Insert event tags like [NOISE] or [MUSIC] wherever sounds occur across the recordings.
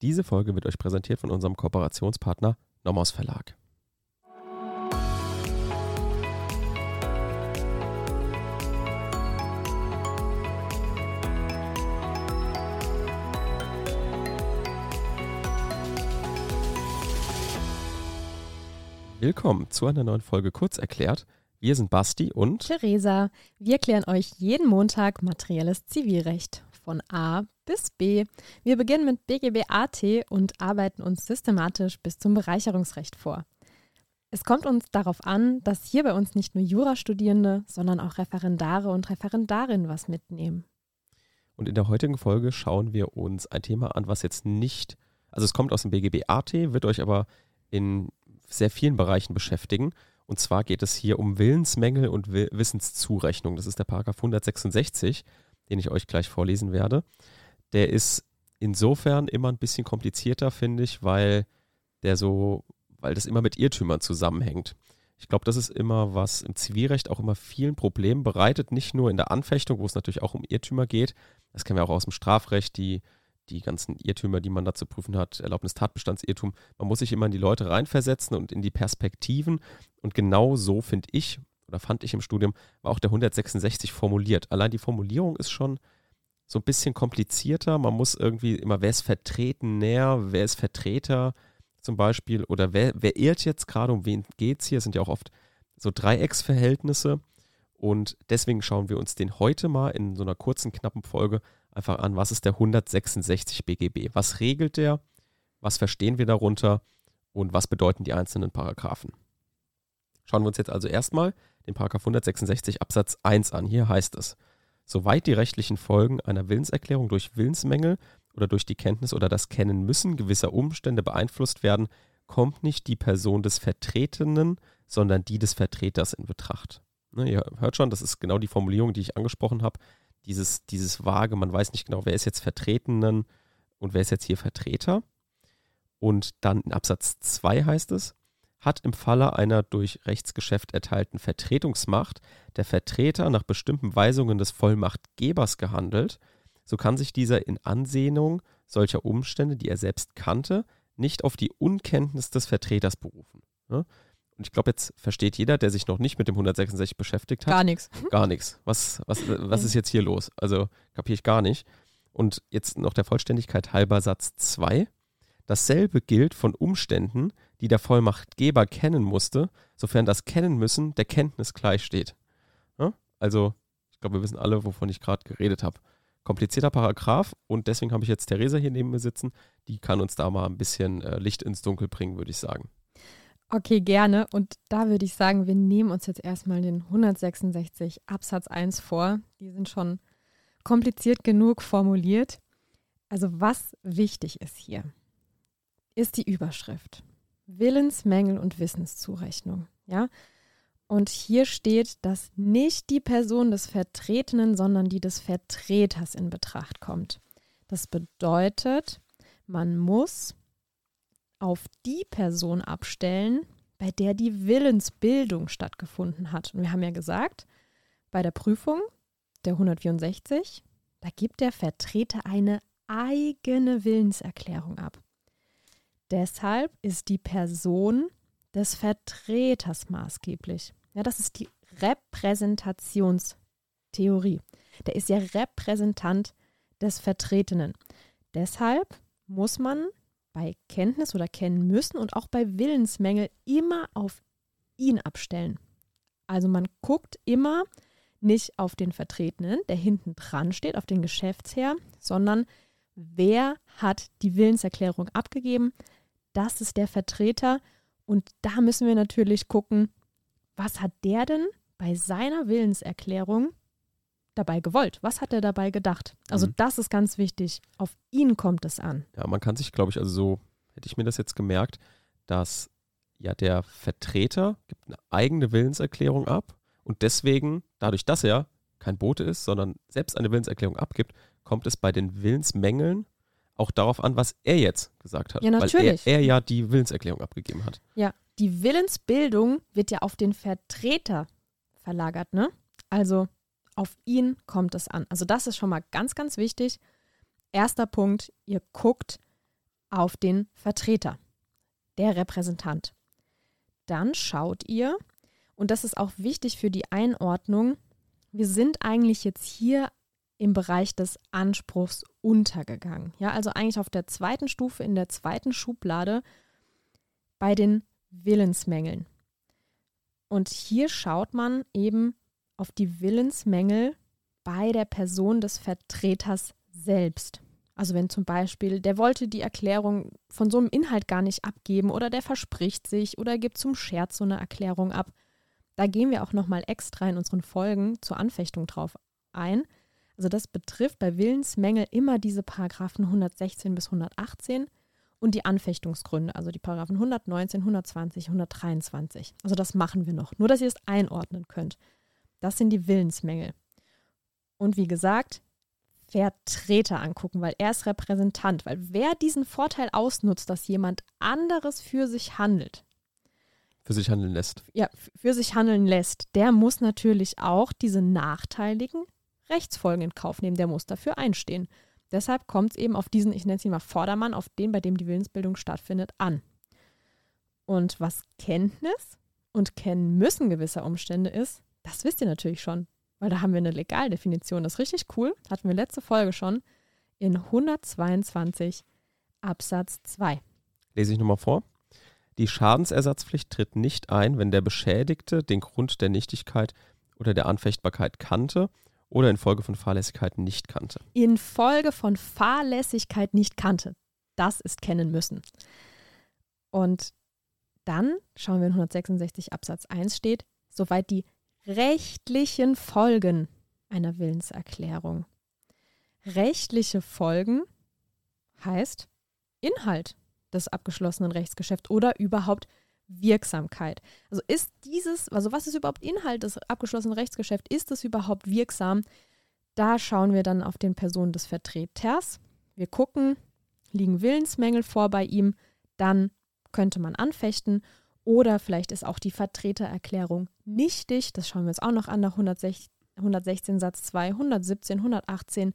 Diese Folge wird euch präsentiert von unserem Kooperationspartner Nomos Verlag. Willkommen zu einer neuen Folge Kurz erklärt. Wir sind Basti und Theresa. Wir klären euch jeden Montag materielles Zivilrecht von A bis B. Wir beginnen mit BGB AT und arbeiten uns systematisch bis zum Bereicherungsrecht vor. Es kommt uns darauf an, dass hier bei uns nicht nur Jurastudierende, sondern auch Referendare und Referendarinnen was mitnehmen. Und in der heutigen Folge schauen wir uns ein Thema an, was jetzt nicht, also es kommt aus dem BGB AT, wird euch aber in sehr vielen Bereichen beschäftigen. Und zwar geht es hier um Willensmängel und Wissenszurechnung. Das ist der Paragraph 166, den ich euch gleich vorlesen werde. Der ist insofern immer ein bisschen komplizierter, finde ich, weil der so, weil das immer mit Irrtümern zusammenhängt. Ich glaube, das ist immer was im Zivilrecht auch immer vielen Problemen bereitet, nicht nur in der Anfechtung, wo es natürlich auch um Irrtümer geht. Das kennen wir auch aus dem Strafrecht, die die ganzen Irrtümer, die man da zu prüfen hat, Erlaubnis Tatbestandsirrtum. Man muss sich immer in die Leute reinversetzen und in die Perspektiven. Und genau so finde ich oder fand ich im Studium, war auch der 166 formuliert. Allein die Formulierung ist schon so ein bisschen komplizierter. Man muss irgendwie immer, wer ist vertreten näher, wer ist Vertreter zum Beispiel oder wer, wer irrt jetzt gerade, um wen geht es hier? Es sind ja auch oft so Dreiecksverhältnisse. Und deswegen schauen wir uns den heute mal in so einer kurzen, knappen Folge einfach an, was ist der 166 BGB? Was regelt der? Was verstehen wir darunter? Und was bedeuten die einzelnen Paragraphen? Schauen wir uns jetzt also erstmal Paragraph 166 Absatz 1 an. Hier heißt es, soweit die rechtlichen Folgen einer Willenserklärung durch Willensmängel oder durch die Kenntnis oder das Kennen müssen gewisser Umstände beeinflusst werden, kommt nicht die Person des Vertretenen, sondern die des Vertreters in Betracht. Ne, ihr hört schon, das ist genau die Formulierung, die ich angesprochen habe dieses, dieses vage, man weiß nicht genau, wer ist jetzt Vertretenen und wer ist jetzt hier Vertreter. Und dann in Absatz 2 heißt es, hat im Falle einer durch Rechtsgeschäft erteilten Vertretungsmacht der Vertreter nach bestimmten Weisungen des Vollmachtgebers gehandelt, so kann sich dieser in Ansehnung solcher Umstände, die er selbst kannte, nicht auf die Unkenntnis des Vertreters berufen. Ne? Und ich glaube, jetzt versteht jeder, der sich noch nicht mit dem 166 beschäftigt hat. Gar nichts. [LAUGHS] Gar nichts. Was, was, was ist jetzt hier los? Also kapiere ich gar nicht. Und jetzt noch der Vollständigkeit halber Satz 2. Dasselbe gilt von Umständen, die der Vollmachtgeber kennen musste, sofern das Kennen müssen der Kenntnis gleichsteht. Ja? Also, ich glaube, wir wissen alle, wovon ich gerade geredet habe. Komplizierter Paragraph und deswegen habe ich jetzt Theresa hier neben mir sitzen. Die kann uns da mal ein bisschen äh, Licht ins Dunkel bringen, würde ich sagen. Okay, gerne. Und da würde ich sagen, wir nehmen uns jetzt erstmal den 166 Absatz 1 vor. Die sind schon kompliziert genug formuliert. Also was wichtig ist hier, ist die Überschrift. Willensmängel und Wissenszurechnung. Ja? Und hier steht, dass nicht die Person des Vertretenen, sondern die des Vertreters in Betracht kommt. Das bedeutet, man muss auf die Person abstellen, bei der die Willensbildung stattgefunden hat. Und wir haben ja gesagt, bei der Prüfung der 164, da gibt der Vertreter eine eigene Willenserklärung ab. Deshalb ist die Person des Vertreters maßgeblich. Ja, das ist die Repräsentationstheorie. Der ist ja Repräsentant des Vertretenen. Deshalb muss man bei Kenntnis oder kennen müssen und auch bei Willensmängel immer auf ihn abstellen. Also man guckt immer nicht auf den Vertretenen, der hinten dran steht, auf den Geschäftsherr, sondern wer hat die Willenserklärung abgegeben? Das ist der Vertreter und da müssen wir natürlich gucken, was hat der denn bei seiner Willenserklärung dabei gewollt? Was hat er dabei gedacht? Also mhm. das ist ganz wichtig. Auf ihn kommt es an. Ja, man kann sich, glaube ich, also so hätte ich mir das jetzt gemerkt, dass ja der Vertreter gibt eine eigene Willenserklärung ab und deswegen, dadurch, dass er kein Bote ist, sondern selbst eine Willenserklärung abgibt, kommt es bei den Willensmängeln auch darauf an, was er jetzt gesagt hat. Ja, natürlich. Weil er, er ja die Willenserklärung abgegeben hat. Ja, die Willensbildung wird ja auf den Vertreter verlagert, ne? Also auf ihn kommt es an. Also das ist schon mal ganz, ganz wichtig. Erster Punkt, ihr guckt auf den Vertreter, der Repräsentant. Dann schaut ihr, und das ist auch wichtig für die Einordnung, wir sind eigentlich jetzt hier im Bereich des Anspruchs untergegangen. Ja, also eigentlich auf der zweiten Stufe, in der zweiten Schublade bei den Willensmängeln. Und hier schaut man eben auf die Willensmängel bei der Person des Vertreters selbst. Also wenn zum Beispiel, der wollte die Erklärung von so einem Inhalt gar nicht abgeben oder der verspricht sich oder gibt zum Scherz so eine Erklärung ab. Da gehen wir auch nochmal extra in unseren Folgen zur Anfechtung drauf ein. Also das betrifft bei Willensmängel immer diese Paragraphen 116 bis 118 und die Anfechtungsgründe, also die Paragraphen 119, 120, 123. Also das machen wir noch, nur dass ihr es einordnen könnt. Das sind die Willensmängel. Und wie gesagt, Vertreter angucken, weil er ist Repräsentant. Weil wer diesen Vorteil ausnutzt, dass jemand anderes für sich handelt, für sich handeln lässt. Ja, für sich handeln lässt, der muss natürlich auch diese nachteiligen Rechtsfolgen in Kauf nehmen. Der muss dafür einstehen. Deshalb kommt es eben auf diesen, ich nenne es mal Vordermann, auf den, bei dem die Willensbildung stattfindet, an. Und was Kenntnis und Kennen müssen gewisser Umstände ist, das wisst ihr natürlich schon weil da haben wir eine Legaldefinition. Das ist richtig cool. Hatten wir letzte Folge schon in 122 Absatz 2. Lese ich nochmal vor. Die Schadensersatzpflicht tritt nicht ein, wenn der Beschädigte den Grund der Nichtigkeit oder der Anfechtbarkeit kannte oder infolge von Fahrlässigkeit nicht kannte. Infolge von Fahrlässigkeit nicht kannte. Das ist kennen müssen. Und dann schauen wir in 166 Absatz 1 steht, soweit die rechtlichen Folgen einer Willenserklärung. Rechtliche Folgen heißt Inhalt des abgeschlossenen Rechtsgeschäfts oder überhaupt Wirksamkeit. Also ist dieses, also was ist überhaupt Inhalt des abgeschlossenen Rechtsgeschäfts? Ist es überhaupt wirksam? Da schauen wir dann auf den Personen des Vertreters. Wir gucken, liegen Willensmängel vor bei ihm, dann könnte man anfechten oder vielleicht ist auch die Vertretererklärung nichtig. Das schauen wir uns auch noch an nach 116, 116 Satz 2, 117, 118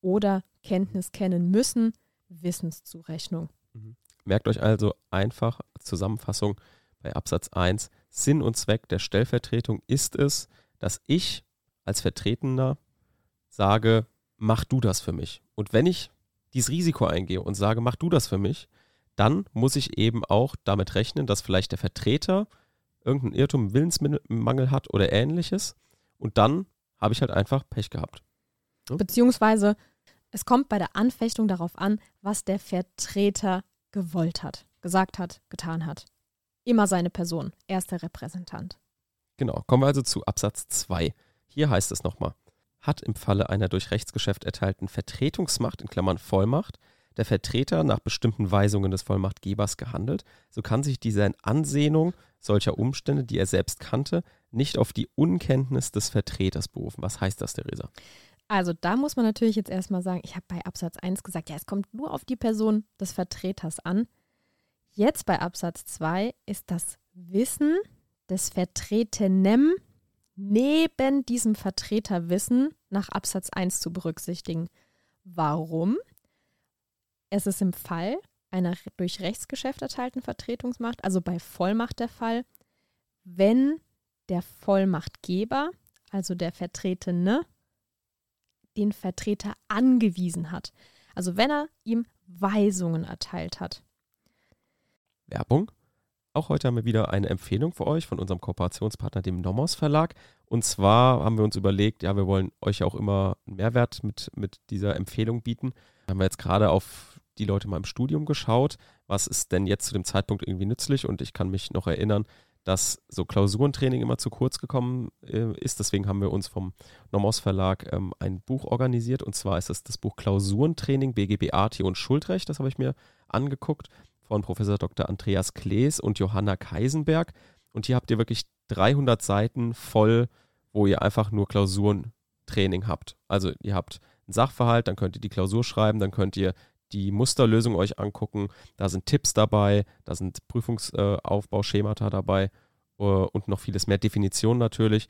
oder Kenntnis kennen müssen, Wissenszurechnung. Mhm. Merkt euch also einfach Zusammenfassung bei Absatz 1. Sinn und Zweck der Stellvertretung ist es, dass ich als Vertretender sage, mach du das für mich. Und wenn ich dieses Risiko eingehe und sage, mach du das für mich, dann muss ich eben auch damit rechnen, dass vielleicht der Vertreter irgendeinen Irrtum, Willensmangel hat oder ähnliches. Und dann habe ich halt einfach Pech gehabt. Ja? Beziehungsweise es kommt bei der Anfechtung darauf an, was der Vertreter gewollt hat, gesagt hat, getan hat. Immer seine Person. Er ist der Repräsentant. Genau. Kommen wir also zu Absatz 2. Hier heißt es nochmal. Hat im Falle einer durch Rechtsgeschäft erteilten Vertretungsmacht in Klammern Vollmacht der Vertreter nach bestimmten Weisungen des Vollmachtgebers gehandelt, so kann sich dieser in Ansehnung solcher Umstände, die er selbst kannte, nicht auf die Unkenntnis des Vertreters berufen. Was heißt das, Theresa? Also da muss man natürlich jetzt erstmal sagen, ich habe bei Absatz 1 gesagt, ja, es kommt nur auf die Person des Vertreters an. Jetzt bei Absatz 2 ist das Wissen des Vertretenem neben diesem Vertreterwissen nach Absatz 1 zu berücksichtigen. Warum? Es ist im Fall einer durch Rechtsgeschäft erteilten Vertretungsmacht, also bei Vollmacht der Fall, wenn der Vollmachtgeber, also der Vertretene, den Vertreter angewiesen hat. Also wenn er ihm Weisungen erteilt hat. Werbung. Auch heute haben wir wieder eine Empfehlung für euch von unserem Kooperationspartner, dem Nomos Verlag. Und zwar haben wir uns überlegt, ja, wir wollen euch auch immer einen Mehrwert mit, mit dieser Empfehlung bieten. Haben wir jetzt gerade auf die Leute mal im Studium geschaut, was ist denn jetzt zu dem Zeitpunkt irgendwie nützlich und ich kann mich noch erinnern, dass so Klausurentraining immer zu kurz gekommen äh, ist. Deswegen haben wir uns vom Nomos Verlag ähm, ein Buch organisiert und zwar ist es das Buch Klausurentraining BGB AT und Schuldrecht. Das habe ich mir angeguckt von Professor Dr. Andreas Klees und Johanna Keisenberg. Und hier habt ihr wirklich 300 Seiten voll, wo ihr einfach nur Klausurentraining habt. Also ihr habt einen Sachverhalt, dann könnt ihr die Klausur schreiben, dann könnt ihr die Musterlösung euch angucken. Da sind Tipps dabei, da sind Prüfungsaufbauschemata dabei uh, und noch vieles mehr Definitionen natürlich.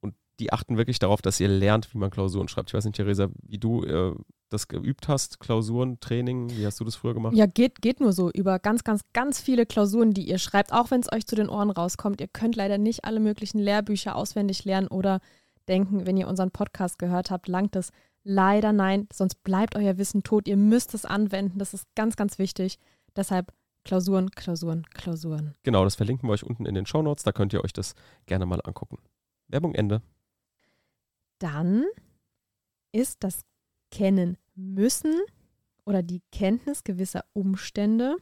Und die achten wirklich darauf, dass ihr lernt, wie man Klausuren schreibt. Ich weiß nicht, Theresa, wie du äh, das geübt hast, Klausuren, Training, wie hast du das früher gemacht? Ja, geht, geht nur so über ganz, ganz, ganz viele Klausuren, die ihr schreibt, auch wenn es euch zu den Ohren rauskommt. Ihr könnt leider nicht alle möglichen Lehrbücher auswendig lernen oder denken, wenn ihr unseren Podcast gehört habt, langt es. Leider nein, sonst bleibt euer Wissen tot. Ihr müsst es anwenden. Das ist ganz, ganz wichtig. Deshalb Klausuren, Klausuren, Klausuren. Genau, das verlinken wir euch unten in den Show Notes. Da könnt ihr euch das gerne mal angucken. Werbung Ende. Dann ist das Kennen müssen oder die Kenntnis gewisser Umstände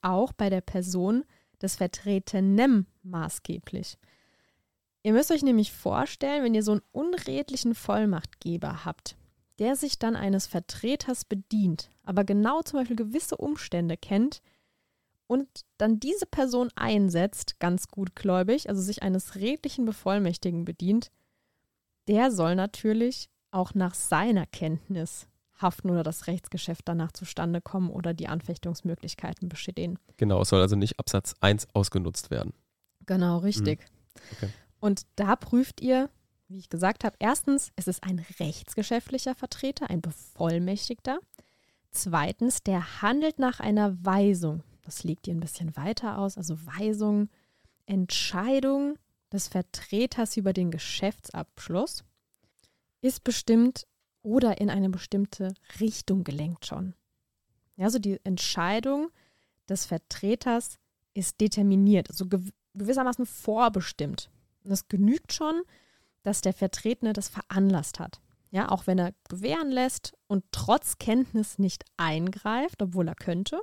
auch bei der Person des Vertretenen maßgeblich. Ihr müsst euch nämlich vorstellen, wenn ihr so einen unredlichen Vollmachtgeber habt, der sich dann eines Vertreters bedient, aber genau zum Beispiel gewisse Umstände kennt und dann diese Person einsetzt, ganz gutgläubig, also sich eines redlichen Bevollmächtigen bedient, der soll natürlich auch nach seiner Kenntnis haften oder das Rechtsgeschäft danach zustande kommen oder die Anfechtungsmöglichkeiten bestehen. Genau, es soll also nicht Absatz 1 ausgenutzt werden. Genau, richtig. Mhm. Okay. Und da prüft ihr, wie ich gesagt habe, erstens, es ist ein rechtsgeschäftlicher Vertreter, ein Bevollmächtigter. Zweitens, der handelt nach einer Weisung. Das legt ihr ein bisschen weiter aus. Also Weisung, Entscheidung des Vertreters über den Geschäftsabschluss ist bestimmt oder in eine bestimmte Richtung gelenkt schon. Also die Entscheidung des Vertreters ist determiniert, also gewissermaßen vorbestimmt. Und es genügt schon, dass der Vertretene das veranlasst hat. Ja, auch wenn er gewähren lässt und trotz Kenntnis nicht eingreift, obwohl er könnte.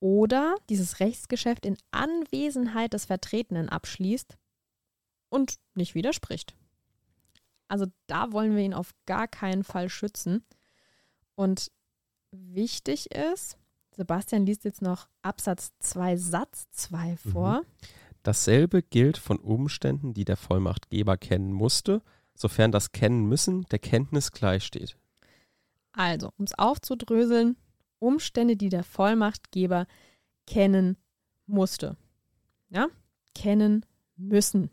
Oder dieses Rechtsgeschäft in Anwesenheit des Vertretenen abschließt und nicht widerspricht. Also da wollen wir ihn auf gar keinen Fall schützen. Und wichtig ist, Sebastian liest jetzt noch Absatz 2 Satz 2 vor. Mhm. Dasselbe gilt von Umständen, die der Vollmachtgeber kennen musste, sofern das Kennen müssen der Kenntnis gleichsteht. Also, um es aufzudröseln, Umstände, die der Vollmachtgeber kennen musste. Ja, kennen müssen.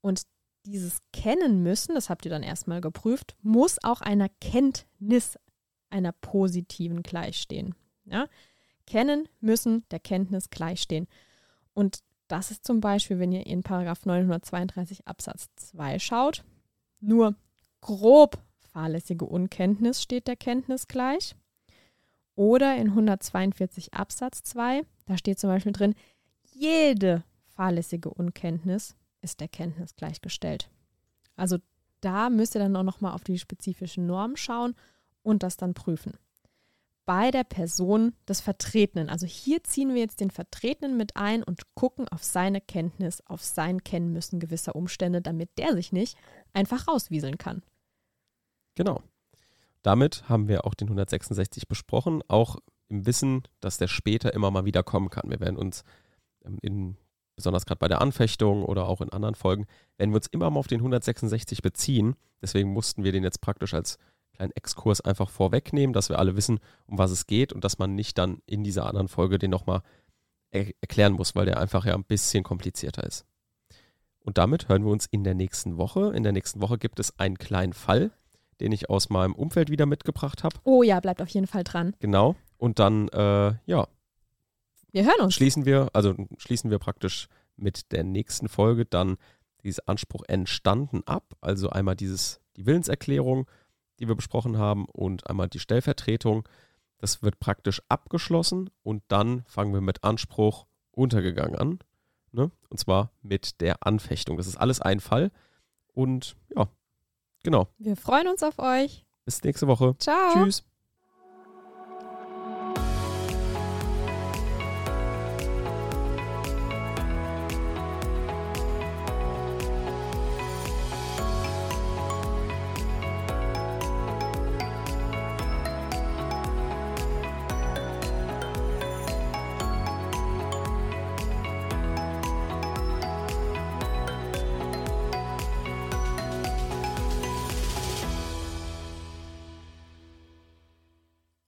Und dieses Kennen müssen, das habt ihr dann erstmal geprüft, muss auch einer Kenntnis, einer positiven gleichstehen. Ja? Kennen müssen der Kenntnis gleichstehen. Und das ist zum Beispiel, wenn ihr in Paragraph 932 Absatz 2 schaut, nur grob fahrlässige Unkenntnis steht der Kenntnis gleich. Oder in 142 Absatz 2, da steht zum Beispiel drin, jede fahrlässige Unkenntnis ist der Kenntnis gleichgestellt. Also da müsst ihr dann auch nochmal auf die spezifischen Normen schauen und das dann prüfen bei der Person des Vertretenen. Also hier ziehen wir jetzt den Vertretenen mit ein und gucken auf seine Kenntnis, auf sein Kennenmüssen gewisser Umstände, damit der sich nicht einfach rauswieseln kann. Genau. Damit haben wir auch den 166 besprochen, auch im Wissen, dass der später immer mal wieder kommen kann. Wir werden uns ähm, in, besonders gerade bei der Anfechtung oder auch in anderen Folgen, werden wir uns immer mal auf den 166 beziehen. Deswegen mussten wir den jetzt praktisch als kleinen Exkurs einfach vorwegnehmen, dass wir alle wissen, um was es geht und dass man nicht dann in dieser anderen Folge den nochmal er erklären muss, weil der einfach ja ein bisschen komplizierter ist. Und damit hören wir uns in der nächsten Woche. In der nächsten Woche gibt es einen kleinen Fall, den ich aus meinem Umfeld wieder mitgebracht habe. Oh ja, bleibt auf jeden Fall dran. Genau. Und dann, äh, ja. Wir hören uns. Schließen wir, also schließen wir praktisch mit der nächsten Folge dann dieses Anspruch entstanden ab. Also einmal dieses, die Willenserklärung die wir besprochen haben, und einmal die Stellvertretung. Das wird praktisch abgeschlossen und dann fangen wir mit Anspruch untergegangen an. Ne? Und zwar mit der Anfechtung. Das ist alles ein Fall. Und ja, genau. Wir freuen uns auf euch. Bis nächste Woche. Ciao. Tschüss.